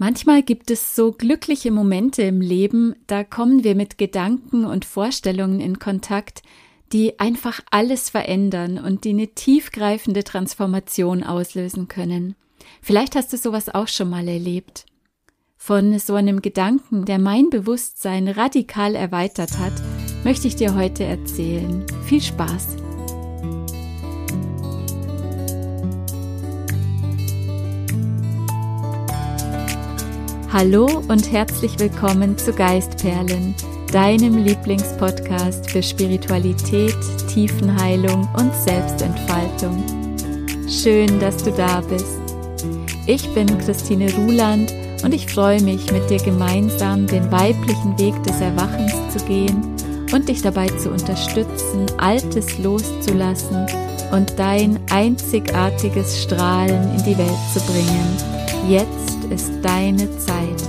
Manchmal gibt es so glückliche Momente im Leben, da kommen wir mit Gedanken und Vorstellungen in Kontakt, die einfach alles verändern und die eine tiefgreifende Transformation auslösen können. Vielleicht hast du sowas auch schon mal erlebt. Von so einem Gedanken, der mein Bewusstsein radikal erweitert hat, möchte ich dir heute erzählen. Viel Spaß! Hallo und herzlich willkommen zu Geistperlen, deinem Lieblingspodcast für Spiritualität, Tiefenheilung und Selbstentfaltung. Schön, dass du da bist. Ich bin Christine Ruland und ich freue mich, mit dir gemeinsam den weiblichen Weg des Erwachens zu gehen und dich dabei zu unterstützen, Altes loszulassen und dein einzigartiges Strahlen in die Welt zu bringen. Jetzt ist deine Zeit.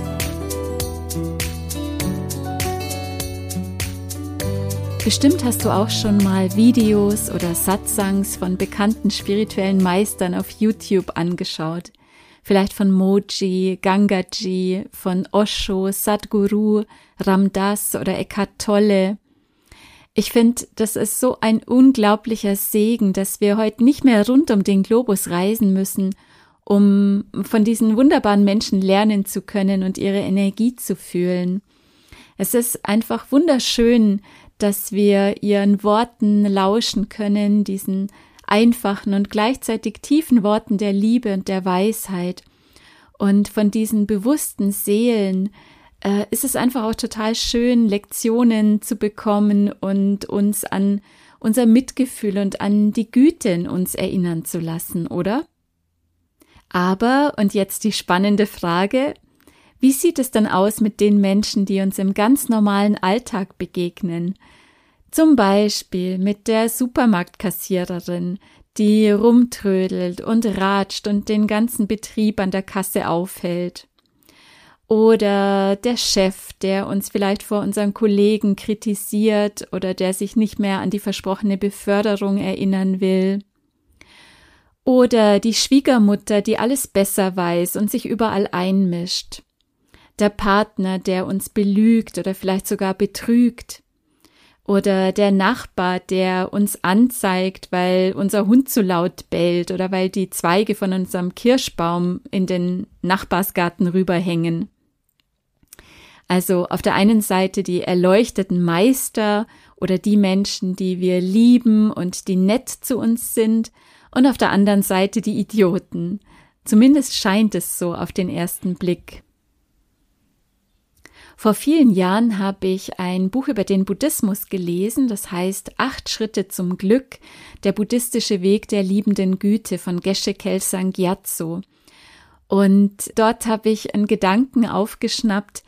Bestimmt hast du auch schon mal Videos oder Satsangs von bekannten spirituellen Meistern auf YouTube angeschaut. Vielleicht von Moji, Gangaji, von Osho, Sadhguru, Ramdas oder Eckhart Tolle. Ich finde, das ist so ein unglaublicher Segen, dass wir heute nicht mehr rund um den Globus reisen müssen, um von diesen wunderbaren Menschen lernen zu können und ihre Energie zu fühlen. Es ist einfach wunderschön, dass wir ihren Worten lauschen können, diesen einfachen und gleichzeitig tiefen Worten der Liebe und der Weisheit. Und von diesen bewussten Seelen äh, ist es einfach auch total schön, Lektionen zu bekommen und uns an unser Mitgefühl und an die Güte in uns erinnern zu lassen, oder? Aber, und jetzt die spannende Frage, wie sieht es dann aus mit den Menschen, die uns im ganz normalen Alltag begegnen? Zum Beispiel mit der Supermarktkassiererin, die rumtrödelt und ratscht und den ganzen Betrieb an der Kasse aufhält. Oder der Chef, der uns vielleicht vor unseren Kollegen kritisiert oder der sich nicht mehr an die versprochene Beförderung erinnern will. Oder die Schwiegermutter, die alles besser weiß und sich überall einmischt. Der Partner, der uns belügt oder vielleicht sogar betrügt. Oder der Nachbar, der uns anzeigt, weil unser Hund zu laut bellt oder weil die Zweige von unserem Kirschbaum in den Nachbarsgarten rüberhängen. Also auf der einen Seite die erleuchteten Meister oder die Menschen, die wir lieben und die nett zu uns sind, und auf der anderen Seite die Idioten. Zumindest scheint es so auf den ersten Blick. Vor vielen Jahren habe ich ein Buch über den Buddhismus gelesen, das heißt Acht Schritte zum Glück, der buddhistische Weg der liebenden Güte von Geshe Kelsang Gyatso. Und dort habe ich einen Gedanken aufgeschnappt,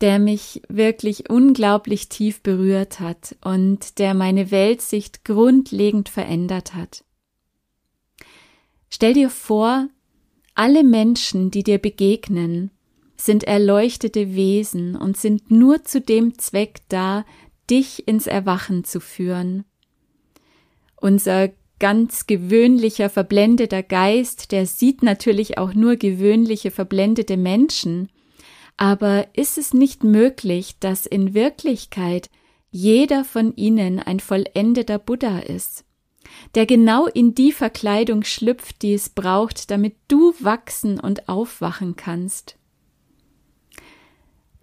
der mich wirklich unglaublich tief berührt hat und der meine Weltsicht grundlegend verändert hat. Stell dir vor, alle Menschen, die dir begegnen, sind erleuchtete Wesen und sind nur zu dem Zweck da, dich ins Erwachen zu führen. Unser ganz gewöhnlicher, verblendeter Geist, der sieht natürlich auch nur gewöhnliche, verblendete Menschen, aber ist es nicht möglich, dass in Wirklichkeit jeder von ihnen ein vollendeter Buddha ist? Der genau in die Verkleidung schlüpft, die es braucht, damit du wachsen und aufwachen kannst.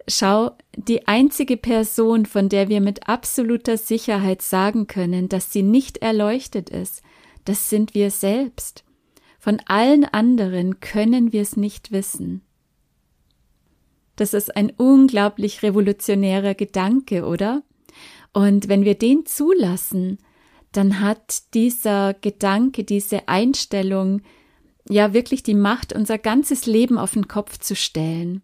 Schau, die einzige Person, von der wir mit absoluter Sicherheit sagen können, dass sie nicht erleuchtet ist, das sind wir selbst. Von allen anderen können wir es nicht wissen. Das ist ein unglaublich revolutionärer Gedanke, oder? Und wenn wir den zulassen, dann hat dieser Gedanke, diese Einstellung ja wirklich die Macht, unser ganzes Leben auf den Kopf zu stellen.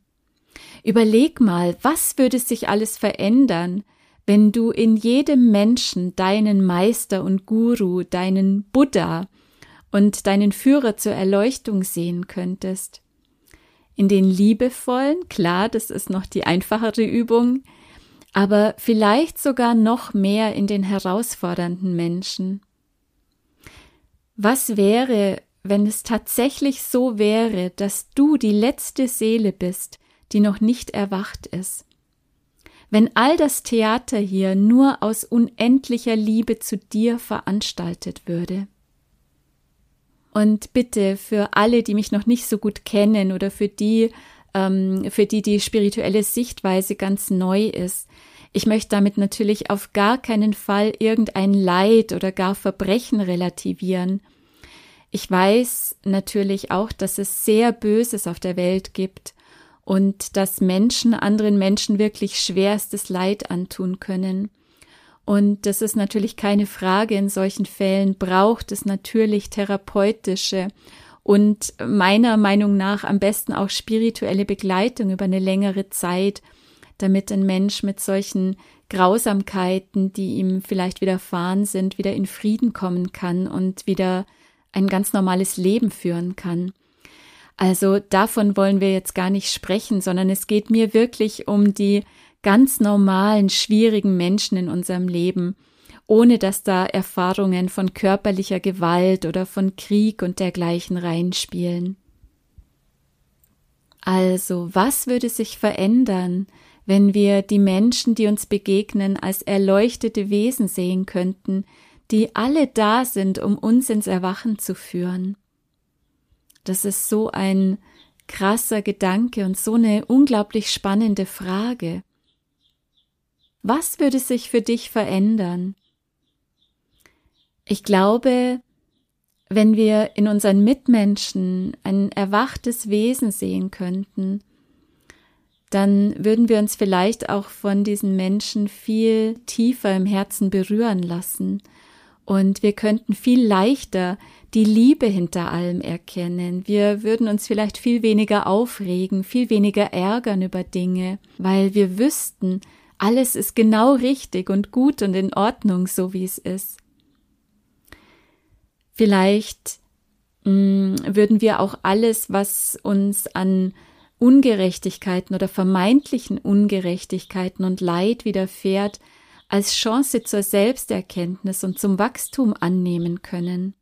Überleg mal, was würde sich alles verändern, wenn du in jedem Menschen deinen Meister und Guru, deinen Buddha und deinen Führer zur Erleuchtung sehen könntest. In den liebevollen, klar, das ist noch die einfachere Übung, aber vielleicht sogar noch mehr in den herausfordernden Menschen. Was wäre, wenn es tatsächlich so wäre, dass du die letzte Seele bist, die noch nicht erwacht ist. Wenn all das Theater hier nur aus unendlicher Liebe zu dir veranstaltet würde. Und bitte für alle, die mich noch nicht so gut kennen oder für die, ähm, für die die spirituelle Sichtweise ganz neu ist, ich möchte damit natürlich auf gar keinen Fall irgendein Leid oder gar Verbrechen relativieren. Ich weiß natürlich auch, dass es sehr Böses auf der Welt gibt und dass Menschen anderen Menschen wirklich schwerstes Leid antun können. Und das ist natürlich keine Frage. In solchen Fällen braucht es natürlich therapeutische und meiner Meinung nach am besten auch spirituelle Begleitung über eine längere Zeit, damit ein Mensch mit solchen Grausamkeiten, die ihm vielleicht widerfahren sind, wieder in Frieden kommen kann und wieder ein ganz normales Leben führen kann. Also davon wollen wir jetzt gar nicht sprechen, sondern es geht mir wirklich um die ganz normalen, schwierigen Menschen in unserem Leben, ohne dass da Erfahrungen von körperlicher Gewalt oder von Krieg und dergleichen reinspielen. Also, was würde sich verändern, wenn wir die Menschen, die uns begegnen, als erleuchtete Wesen sehen könnten, die alle da sind, um uns ins Erwachen zu führen. Das ist so ein krasser Gedanke und so eine unglaublich spannende Frage. Was würde sich für dich verändern? Ich glaube, wenn wir in unseren Mitmenschen ein erwachtes Wesen sehen könnten, dann würden wir uns vielleicht auch von diesen Menschen viel tiefer im Herzen berühren lassen und wir könnten viel leichter die Liebe hinter allem erkennen. Wir würden uns vielleicht viel weniger aufregen, viel weniger ärgern über Dinge, weil wir wüssten, alles ist genau richtig und gut und in Ordnung, so wie es ist. Vielleicht mh, mm, würden wir auch alles, was uns an Ungerechtigkeiten oder vermeintlichen Ungerechtigkeiten und Leid widerfährt, als Chance zur Selbsterkenntnis und zum Wachstum annehmen können.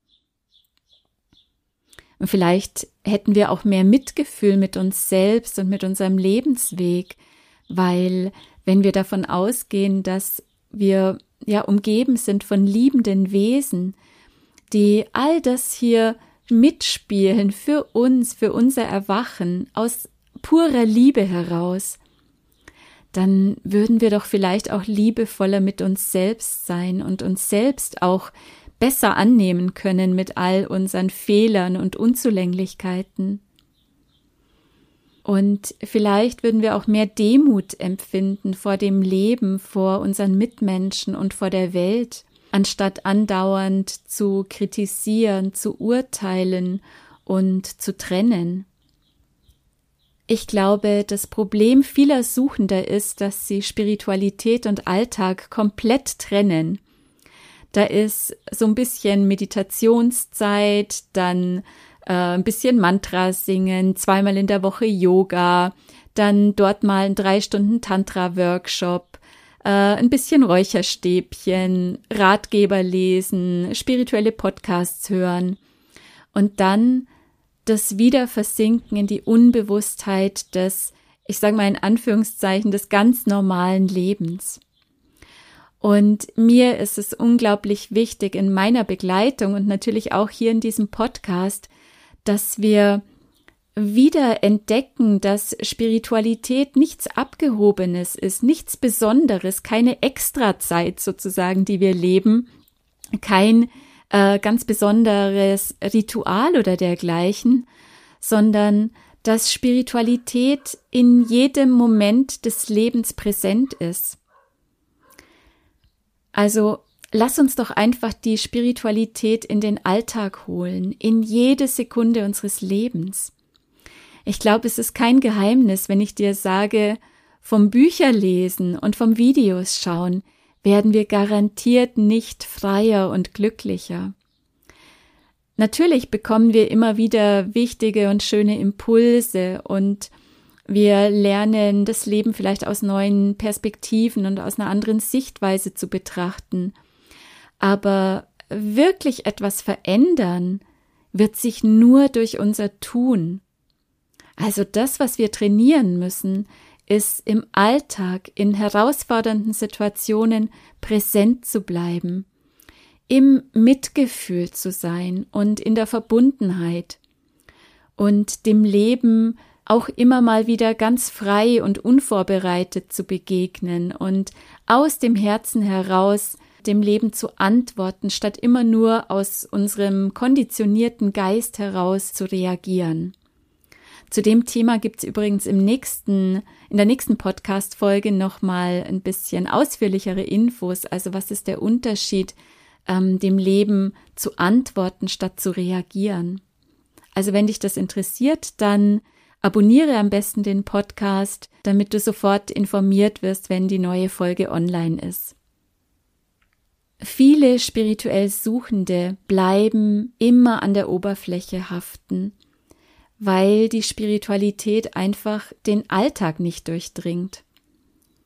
Und vielleicht hätten wir auch mehr Mitgefühl mit uns selbst und mit unserem Lebensweg, weil wenn wir davon ausgehen, dass wir ja umgeben sind von liebenden Wesen, die all das hier mitspielen für uns, für unser Erwachen aus purer Liebe heraus, dann würden wir doch vielleicht auch liebevoller mit uns selbst sein und uns selbst auch besser annehmen können mit all unseren Fehlern und Unzulänglichkeiten. Und vielleicht würden wir auch mehr Demut empfinden vor dem Leben, vor unseren Mitmenschen und vor der Welt, anstatt andauernd zu kritisieren, zu urteilen und zu trennen. Ich glaube, das Problem vieler Suchender ist, dass sie Spiritualität und Alltag komplett trennen. Da ist so ein bisschen Meditationszeit, dann äh, ein bisschen Mantra singen, zweimal in der Woche Yoga, dann dort mal ein drei Stunden Tantra-Workshop, äh, ein bisschen Räucherstäbchen, Ratgeber lesen, spirituelle Podcasts hören. Und dann das Wiederversinken in die Unbewusstheit des, ich sage mal in Anführungszeichen, des ganz normalen Lebens. Und mir ist es unglaublich wichtig in meiner Begleitung und natürlich auch hier in diesem Podcast, dass wir wieder entdecken, dass Spiritualität nichts Abgehobenes ist, nichts Besonderes, keine Extrazeit sozusagen, die wir leben, kein äh, ganz besonderes Ritual oder dergleichen, sondern dass Spiritualität in jedem Moment des Lebens präsent ist. Also lass uns doch einfach die Spiritualität in den Alltag holen, in jede Sekunde unseres Lebens. Ich glaube, es ist kein Geheimnis, wenn ich dir sage, vom Bücherlesen und vom Videos schauen werden wir garantiert nicht freier und glücklicher. Natürlich bekommen wir immer wieder wichtige und schöne Impulse und wir lernen das Leben vielleicht aus neuen Perspektiven und aus einer anderen Sichtweise zu betrachten. Aber wirklich etwas verändern wird sich nur durch unser Tun. Also das, was wir trainieren müssen, ist im Alltag, in herausfordernden Situationen präsent zu bleiben, im Mitgefühl zu sein und in der Verbundenheit und dem Leben auch immer mal wieder ganz frei und unvorbereitet zu begegnen und aus dem Herzen heraus dem Leben zu antworten, statt immer nur aus unserem konditionierten Geist heraus zu reagieren. Zu dem Thema gibt es übrigens im nächsten, in der nächsten Podcast-Folge nochmal ein bisschen ausführlichere Infos. Also was ist der Unterschied, ähm, dem Leben zu antworten statt zu reagieren? Also wenn dich das interessiert, dann abonniere am besten den Podcast, damit du sofort informiert wirst, wenn die neue Folge online ist. Viele spirituell Suchende bleiben immer an der Oberfläche haften weil die Spiritualität einfach den Alltag nicht durchdringt.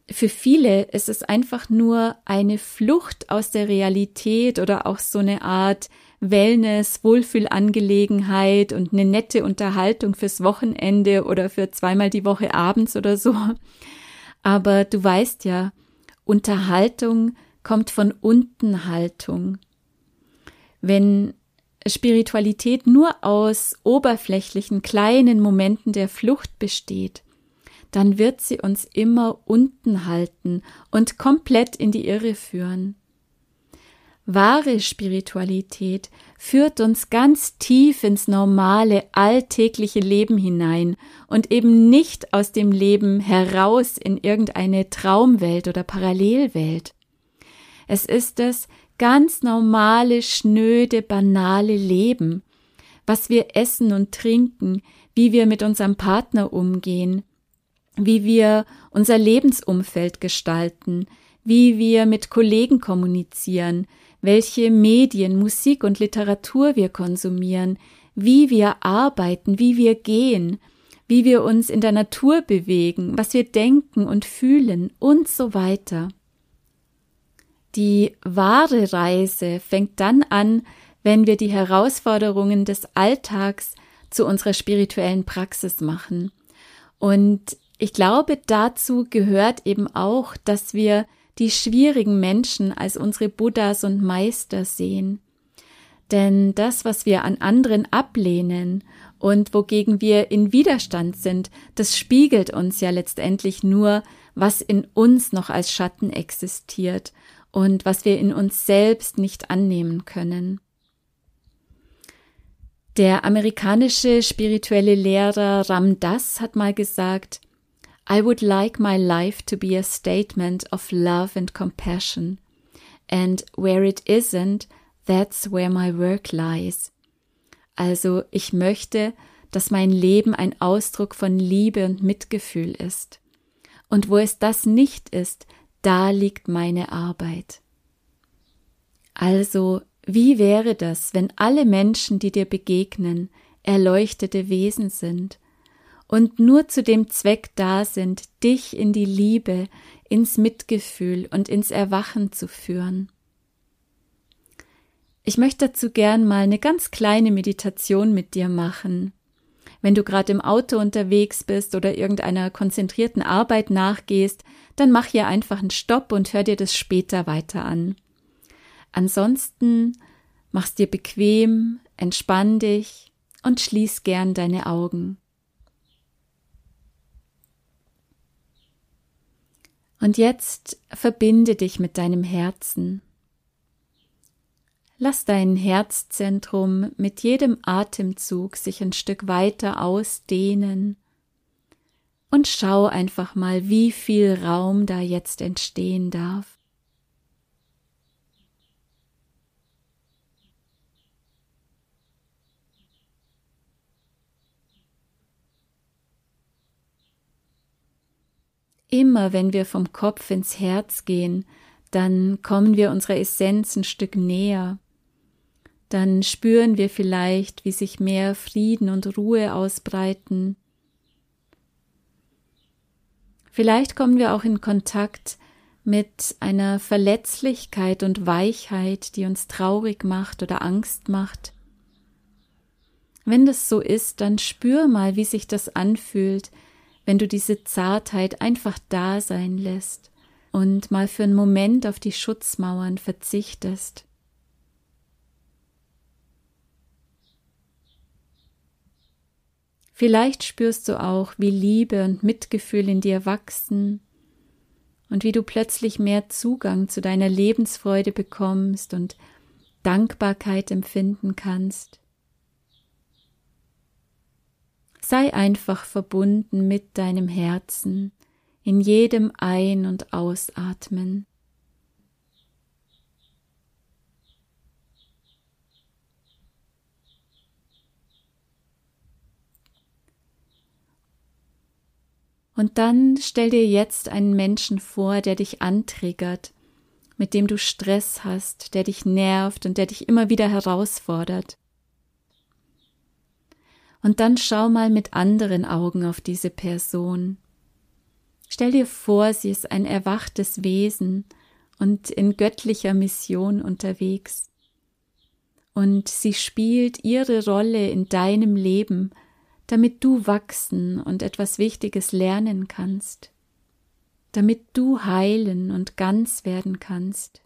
Für viele ist es einfach nur eine Flucht aus der Realität oder auch so eine Art Wellness, Wohlfühlangelegenheit und eine nette Unterhaltung fürs Wochenende oder für zweimal die Woche abends oder so. Aber du weißt ja, Unterhaltung kommt von Untenhaltung. Wenn Spiritualität nur aus oberflächlichen kleinen Momenten der Flucht besteht, dann wird sie uns immer unten halten und komplett in die Irre führen. Wahre Spiritualität führt uns ganz tief ins normale, alltägliche Leben hinein und eben nicht aus dem Leben heraus in irgendeine Traumwelt oder Parallelwelt. Es ist es, ganz normale, schnöde, banale Leben, was wir essen und trinken, wie wir mit unserem Partner umgehen, wie wir unser Lebensumfeld gestalten, wie wir mit Kollegen kommunizieren, welche Medien, Musik und Literatur wir konsumieren, wie wir arbeiten, wie wir gehen, wie wir uns in der Natur bewegen, was wir denken und fühlen und so weiter. Die wahre Reise fängt dann an, wenn wir die Herausforderungen des Alltags zu unserer spirituellen Praxis machen. Und ich glaube, dazu gehört eben auch, dass wir die schwierigen Menschen als unsere Buddhas und Meister sehen. Denn das, was wir an anderen ablehnen und wogegen wir in Widerstand sind, das spiegelt uns ja letztendlich nur, was in uns noch als Schatten existiert und was wir in uns selbst nicht annehmen können. Der amerikanische spirituelle Lehrer Ram Das hat mal gesagt, I would like my life to be a statement of love and compassion, and where it isn't, that's where my work lies. Also ich möchte, dass mein Leben ein Ausdruck von Liebe und Mitgefühl ist. Und wo es das nicht ist, da liegt meine Arbeit. Also, wie wäre das, wenn alle Menschen, die dir begegnen, erleuchtete Wesen sind und nur zu dem Zweck da sind, dich in die Liebe, ins Mitgefühl und ins Erwachen zu führen? Ich möchte dazu gern mal eine ganz kleine Meditation mit dir machen. Wenn du gerade im Auto unterwegs bist oder irgendeiner konzentrierten Arbeit nachgehst, dann mach hier einfach einen Stopp und hör dir das später weiter an. Ansonsten mach's dir bequem, entspann dich und schließ gern deine Augen. Und jetzt verbinde dich mit deinem Herzen. Lass dein Herzzentrum mit jedem Atemzug sich ein Stück weiter ausdehnen und schau einfach mal, wie viel Raum da jetzt entstehen darf. Immer wenn wir vom Kopf ins Herz gehen, dann kommen wir unserer Essenz ein Stück näher dann spüren wir vielleicht, wie sich mehr Frieden und Ruhe ausbreiten. Vielleicht kommen wir auch in Kontakt mit einer Verletzlichkeit und Weichheit, die uns traurig macht oder Angst macht. Wenn das so ist, dann spür mal, wie sich das anfühlt, wenn du diese Zartheit einfach da sein lässt und mal für einen Moment auf die Schutzmauern verzichtest. Vielleicht spürst du auch, wie Liebe und Mitgefühl in dir wachsen und wie du plötzlich mehr Zugang zu deiner Lebensfreude bekommst und Dankbarkeit empfinden kannst. Sei einfach verbunden mit deinem Herzen in jedem Ein- und Ausatmen. Und dann stell dir jetzt einen Menschen vor, der dich antriggert, mit dem du Stress hast, der dich nervt und der dich immer wieder herausfordert. Und dann schau mal mit anderen Augen auf diese Person. Stell dir vor, sie ist ein erwachtes Wesen und in göttlicher Mission unterwegs. Und sie spielt ihre Rolle in deinem Leben, damit du wachsen und etwas Wichtiges lernen kannst, damit du heilen und ganz werden kannst.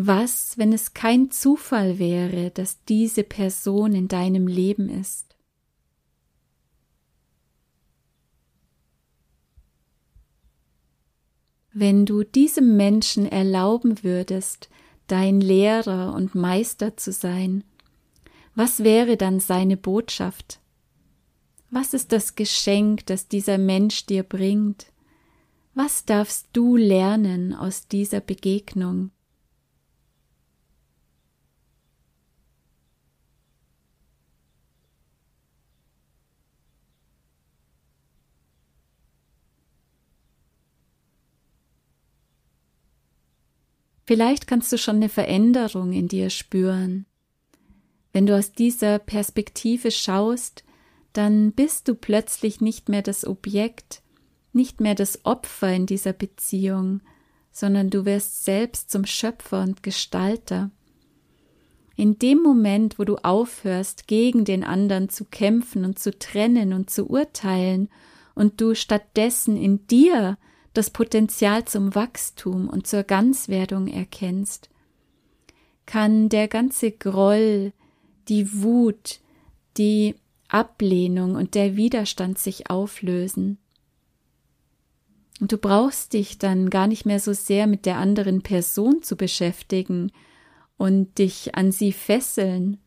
Was, wenn es kein Zufall wäre, dass diese Person in deinem Leben ist? Wenn du diesem Menschen erlauben würdest, dein Lehrer und Meister zu sein, was wäre dann seine Botschaft? Was ist das Geschenk, das dieser Mensch dir bringt? Was darfst du lernen aus dieser Begegnung? Vielleicht kannst du schon eine Veränderung in dir spüren. Wenn du aus dieser Perspektive schaust, dann bist du plötzlich nicht mehr das Objekt, nicht mehr das Opfer in dieser Beziehung, sondern du wirst selbst zum Schöpfer und Gestalter. In dem Moment, wo du aufhörst, gegen den anderen zu kämpfen und zu trennen und zu urteilen, und du stattdessen in dir das Potenzial zum Wachstum und zur Ganzwerdung erkennst, kann der ganze Groll, die Wut, die Ablehnung und der Widerstand sich auflösen. Und du brauchst dich dann gar nicht mehr so sehr mit der anderen Person zu beschäftigen und dich an sie fesseln,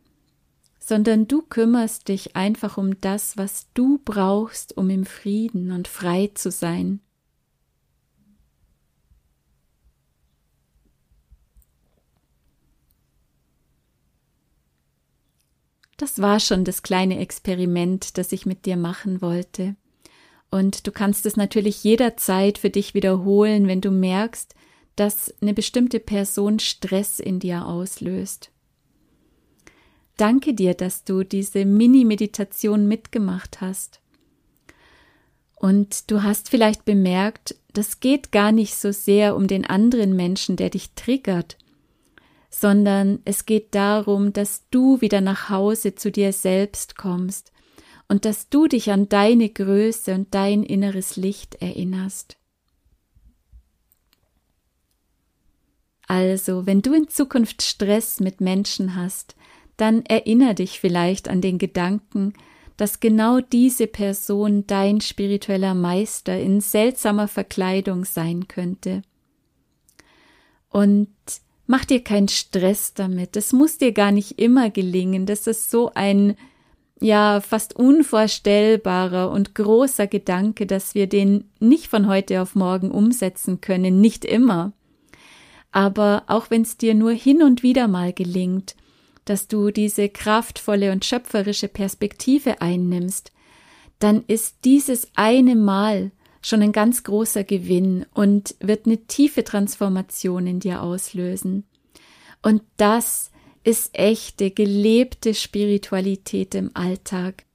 sondern du kümmerst dich einfach um das, was du brauchst, um im Frieden und frei zu sein. Das war schon das kleine Experiment, das ich mit dir machen wollte. Und du kannst es natürlich jederzeit für dich wiederholen, wenn du merkst, dass eine bestimmte Person Stress in dir auslöst. Danke dir, dass du diese Mini-Meditation mitgemacht hast. Und du hast vielleicht bemerkt, das geht gar nicht so sehr um den anderen Menschen, der dich triggert, sondern es geht darum, dass du wieder nach Hause zu dir selbst kommst und dass du dich an deine Größe und dein inneres Licht erinnerst. Also, wenn du in Zukunft Stress mit Menschen hast, dann erinnere dich vielleicht an den Gedanken, dass genau diese Person dein spiritueller Meister in seltsamer Verkleidung sein könnte. Und Mach dir keinen Stress damit. Das muss dir gar nicht immer gelingen. Das ist so ein, ja, fast unvorstellbarer und großer Gedanke, dass wir den nicht von heute auf morgen umsetzen können. Nicht immer. Aber auch wenn es dir nur hin und wieder mal gelingt, dass du diese kraftvolle und schöpferische Perspektive einnimmst, dann ist dieses eine Mal schon ein ganz großer Gewinn und wird eine tiefe Transformation in dir auslösen. Und das ist echte, gelebte Spiritualität im Alltag.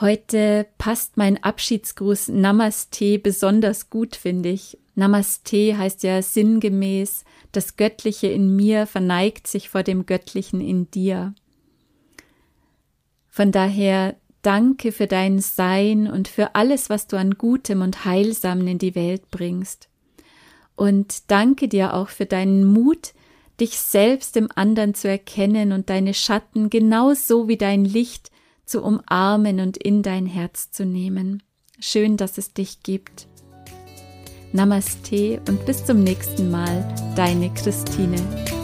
Heute passt mein Abschiedsgruß Namaste besonders gut, finde ich. Namaste heißt ja sinngemäß, das Göttliche in mir verneigt sich vor dem Göttlichen in dir. Von daher danke für dein Sein und für alles, was du an Gutem und Heilsamen in die Welt bringst. Und danke dir auch für deinen Mut, dich selbst im anderen zu erkennen und deine Schatten genauso wie dein Licht zu umarmen und in dein Herz zu nehmen. Schön, dass es dich gibt. Namaste und bis zum nächsten Mal, deine Christine.